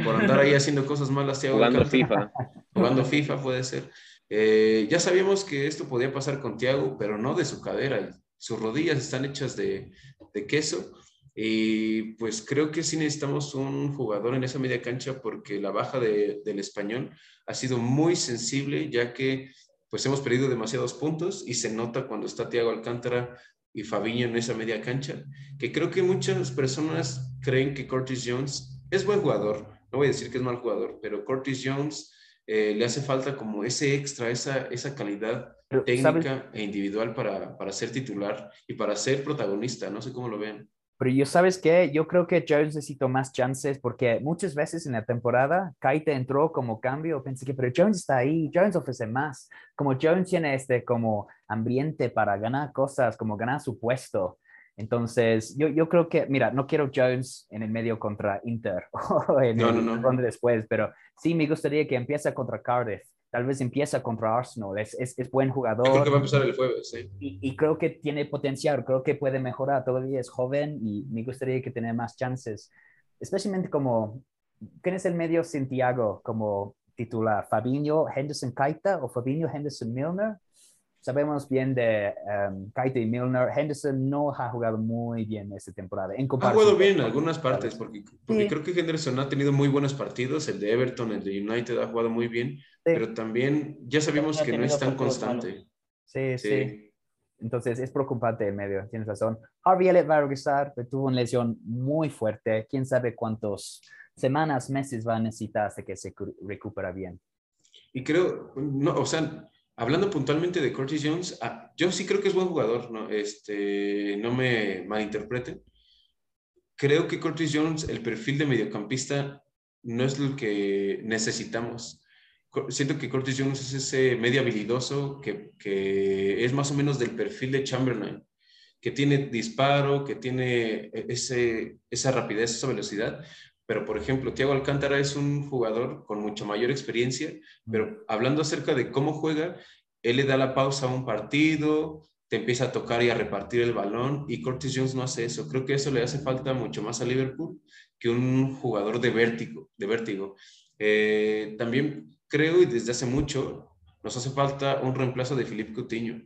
S2: Por andar ahí haciendo cosas malas.
S5: Jugando FIFA.
S2: Jugando FIFA puede ser. Eh, ya sabíamos que esto podía pasar con Tiago, pero no de su cadera. Sus rodillas están hechas de, de queso. Y pues creo que sí necesitamos un jugador en esa media cancha porque la baja de, del español ha sido muy sensible, ya que pues hemos perdido demasiados puntos y se nota cuando está Thiago Alcántara y Fabiño en esa media cancha, que creo que muchas personas creen que Curtis Jones es buen jugador, no voy a decir que es mal jugador, pero Curtis Jones eh, le hace falta como ese extra, esa, esa calidad técnica e individual para, para ser titular y para ser protagonista, no sé cómo lo ven.
S3: Pero yo, ¿sabes qué? Yo creo que Jones necesito más chances porque muchas veces en la temporada Kaite entró como cambio, pensé que, pero Jones está ahí, Jones ofrece más. Como Jones tiene este como ambiente para ganar cosas, como ganar su puesto. Entonces, yo, yo creo que, mira, no quiero Jones en el medio contra Inter o en
S2: no, no, no.
S3: después, pero sí me gustaría que empiece contra Cardiff tal vez empieza contra Arsenal, es, es, es buen jugador.
S2: creo que va a empezar el jueves, sí.
S3: Y, y, creo que tiene potencial, creo que puede mejorar, todavía es joven y me gustaría que tenga más chances, especialmente como, ¿quién es el medio Santiago como titular? ¿Fabinho Henderson Kaita o Fabinho Henderson Milner? Sabemos bien de um, y Milner. Henderson no ha jugado muy bien esta temporada.
S2: En ha jugado bien en algunas partes, porque, porque creo que Henderson ha tenido muy buenos partidos. El de Everton, el de United ha jugado muy bien, pero también ya sabemos que no es tan constante.
S3: Sí, sí, Entonces es preocupante el medio, tienes razón. Harvey Elliott va a regresar, tuvo una lesión muy fuerte. Quién sabe cuántas semanas, meses va a necesitar hasta que se recupera bien.
S2: Y creo, no, o sea, Hablando puntualmente de Curtis Jones, ah, yo sí creo que es buen jugador, no, este, no me malinterpreten. Creo que Curtis Jones, el perfil de mediocampista, no es lo que necesitamos. Siento que Curtis Jones es ese medio habilidoso que, que es más o menos del perfil de Chamberlain, que tiene disparo, que tiene ese, esa rapidez, esa velocidad, pero por ejemplo, Thiago Alcántara es un jugador con mucha mayor experiencia, pero hablando acerca de cómo juega, él le da la pausa a un partido, te empieza a tocar y a repartir el balón, y Curtis Jones no hace eso. Creo que eso le hace falta mucho más a Liverpool que un jugador de vértigo. De vértigo. Eh, también creo, y desde hace mucho, nos hace falta un reemplazo de Philippe Coutinho,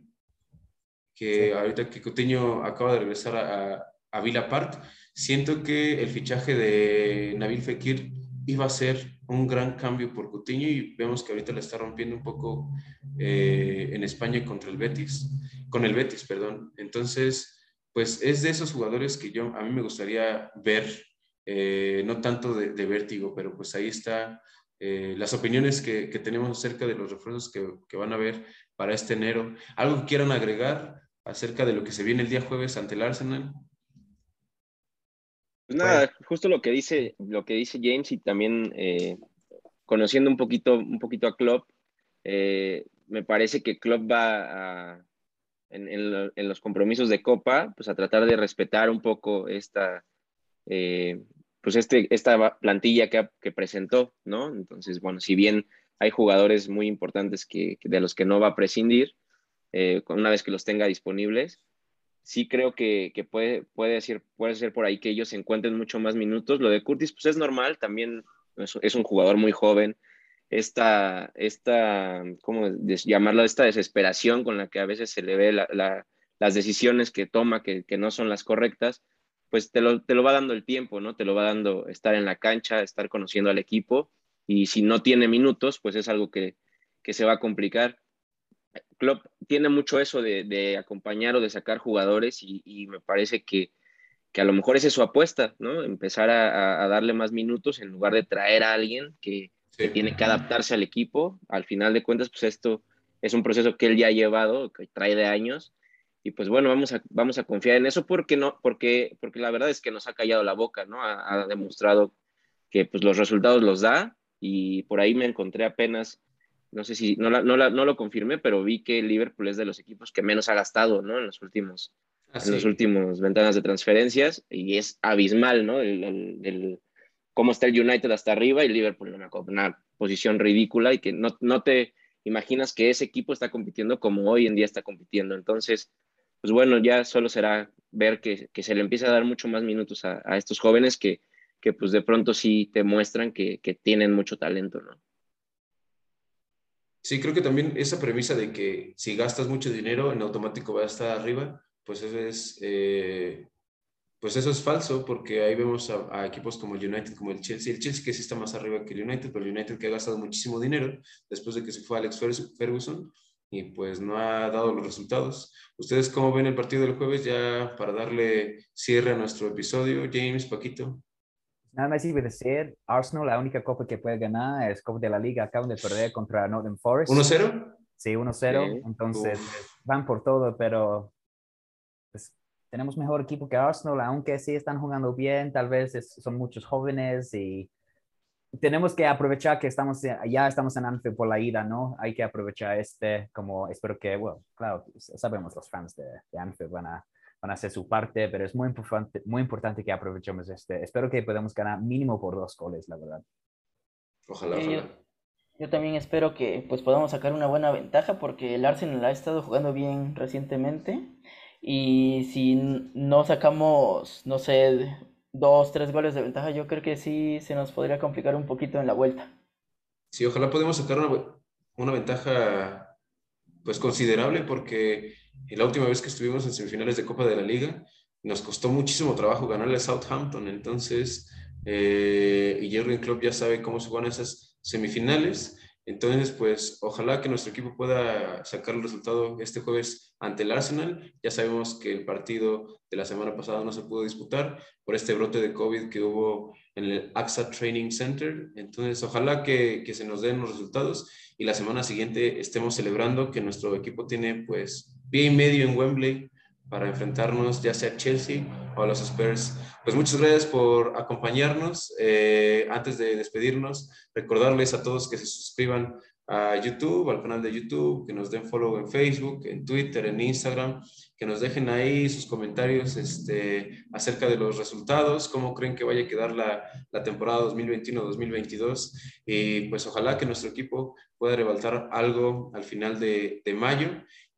S2: que ahorita que Coutinho acaba de regresar a, a Villa Park, siento que el fichaje de Nabil Fekir iba a ser un gran cambio por Coutinho y vemos que ahorita le está rompiendo un poco eh, en España contra el Betis, con el Betis, perdón. Entonces, pues es de esos jugadores que yo a mí me gustaría ver, eh, no tanto de, vértigo, pero pues ahí está eh, las opiniones que, tenemos acerca de los refuerzos que, que, van a ver para este enero. ¿Algo que quieran agregar acerca de lo que se viene el día jueves ante el Arsenal?
S5: Pues nada, justo lo que dice, lo que dice James y también eh, conociendo un poquito, un poquito a Klopp, eh, me parece que Klopp va a, en, los compromisos de Copa, pues a tratar de respetar un poco esta, eh, pues este, esta plantilla que, que, presentó, ¿no? Entonces, bueno, si bien hay jugadores muy importantes que, de los que no va a prescindir, una vez que los tenga disponibles, sí creo que, puede, puede, ser, puede ser por ahí que ellos encuentren mucho más minutos. Lo de Curtis, pues es normal, también es, un jugador muy joven. Esta, esta, ¿cómo llamarlo? Esta desesperación con la que a veces se le ve las decisiones que toma, que, no son las correctas, pues te lo, te lo va dando el tiempo, ¿no? Te lo va dando estar en la cancha, estar conociendo al equipo. Y si no tiene minutos, pues es algo que, que se va a complicar Klopp tiene mucho eso de, acompañar o de sacar jugadores y, me parece que, a lo mejor esa es su apuesta, ¿no? Empezar a, darle más minutos en lugar de traer a alguien que, tiene que adaptarse al equipo. Al final de cuentas, pues esto es un proceso que él ya ha llevado, que trae de años. Y pues bueno, vamos a, vamos a confiar en eso porque, no, porque, porque la verdad es que nos ha callado la boca, ¿no? Ha, ha demostrado que pues los resultados los da y por ahí me encontré apenas no sé si, no, no, lo confirmé, pero vi que Liverpool es de los equipos que menos ha gastado, ¿no? En los últimos, ah, en los últimos ventanas de transferencias y es abismal, ¿no? El, cómo está el United hasta arriba y Liverpool en una, posición ridícula y que no, no te imaginas que ese equipo está compitiendo como hoy en día está compitiendo. Entonces, pues bueno, ya solo será ver que, se le empieza a dar mucho más minutos a, estos jóvenes que, que, pues de pronto sí te muestran que, que tienen mucho talento, ¿no?
S2: Sí, creo que también esa premisa de que si gastas mucho dinero, en automático va a estar arriba, pues eso es, eh, pues eso es falso, porque ahí vemos a, equipos como el United, como el Chelsea. El Chelsea que sí está más arriba que el United, pero el United que ha gastado muchísimo dinero después de que se fue Alex Ferguson y pues no ha dado los resultados. ¿Ustedes cómo ven el partido del jueves ya para darle cierre a nuestro episodio? James, Paquito.
S3: Nada más iba a decir, Arsenal, la única copa que puede ganar es Copa de la Liga. Acaban de perder contra Northern Forest.
S2: ¿1-0?
S3: Sí, 1-0. Entonces, van por todo, pero pues, tenemos mejor equipo que Arsenal, aunque sí están jugando bien, tal vez son muchos jóvenes y tenemos que aprovechar que estamos, ya estamos en Anfield por la ida, ¿no? Hay que aprovechar este, como espero que, bueno, claro, sabemos los fans de, de Anfield van a van a hacer su parte, pero es muy importante, muy importante que aprovechemos este. Espero que podamos ganar mínimo por dos goles, la verdad.
S2: Ojalá, ojalá.
S4: Yo también espero que pues podamos sacar una buena ventaja porque el Arsenal ha estado jugando bien recientemente y si no sacamos, no sé, dos, tres goles de ventaja, yo creo que sí se nos podría complicar un poquito en la vuelta.
S2: Sí, ojalá podamos sacar una, una ventaja pues considerable porque la última vez que estuvimos en semifinales de Copa de la Liga nos costó muchísimo trabajo ganarle a Southampton, entonces, eh, y Jürgen Klopp ya sabe cómo se van esas semifinales, entonces, pues ojalá que nuestro equipo pueda sacar el resultado este jueves ante el Arsenal. Ya sabemos que el partido de la semana pasada no se pudo disputar por este brote de COVID que hubo en el AXA Training Center. Entonces, ojalá que, que se nos den los resultados y la semana siguiente estemos celebrando que nuestro equipo tiene pues pie y medio en Wembley para enfrentarnos ya sea a Chelsea o a los Spurs. Pues muchas gracias por acompañarnos. Eh, antes de despedirnos, recordarles a todos que se suscriban a YouTube, al canal de YouTube, que nos den follow en Facebook, en Twitter, en Instagram, que nos dejen ahí sus comentarios este, acerca de los resultados, cómo creen que vaya a quedar la, la temporada 2021-2022 y pues ojalá que nuestro equipo pueda rebaltar algo al final de, de mayo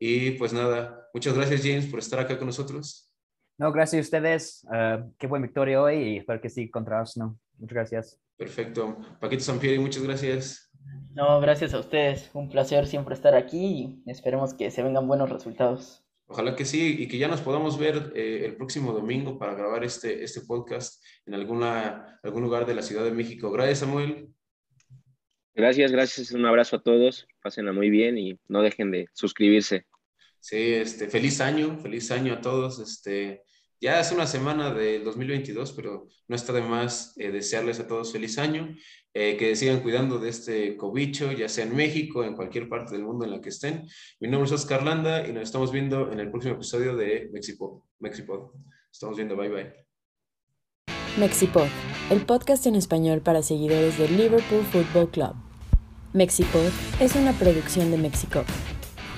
S2: y pues nada, muchas gracias James por estar acá con nosotros.
S3: No, gracias a ustedes. Uh, qué buena victoria hoy y espero que sí contra Arsenal. Muchas gracias.
S2: Perfecto. Paquito Sampieri, muchas gracias.
S4: No, gracias a ustedes. Un placer siempre estar aquí y esperemos que se vengan buenos resultados.
S2: Ojalá que sí y que ya nos podamos ver eh, el próximo domingo para grabar este, este podcast en alguna, algún lugar de la Ciudad de México. Gracias, Samuel.
S5: Gracias, gracias. Un abrazo a todos. Pásenla muy bien y no dejen de suscribirse.
S2: Sí, este, feliz año, feliz año a todos. Este, ya es una semana del 2022, pero no está de más eh, desearles a todos feliz año, eh, que sigan cuidando de este cobicho, ya sea en México, en cualquier parte del mundo en la que estén. Mi nombre es Oscar Landa y nos estamos viendo en el próximo episodio de Mexipod. Mexipod. Estamos viendo, bye bye.
S1: Mexipod, el podcast en español para seguidores del Liverpool Football Club. Mexipod es una producción de Mexico.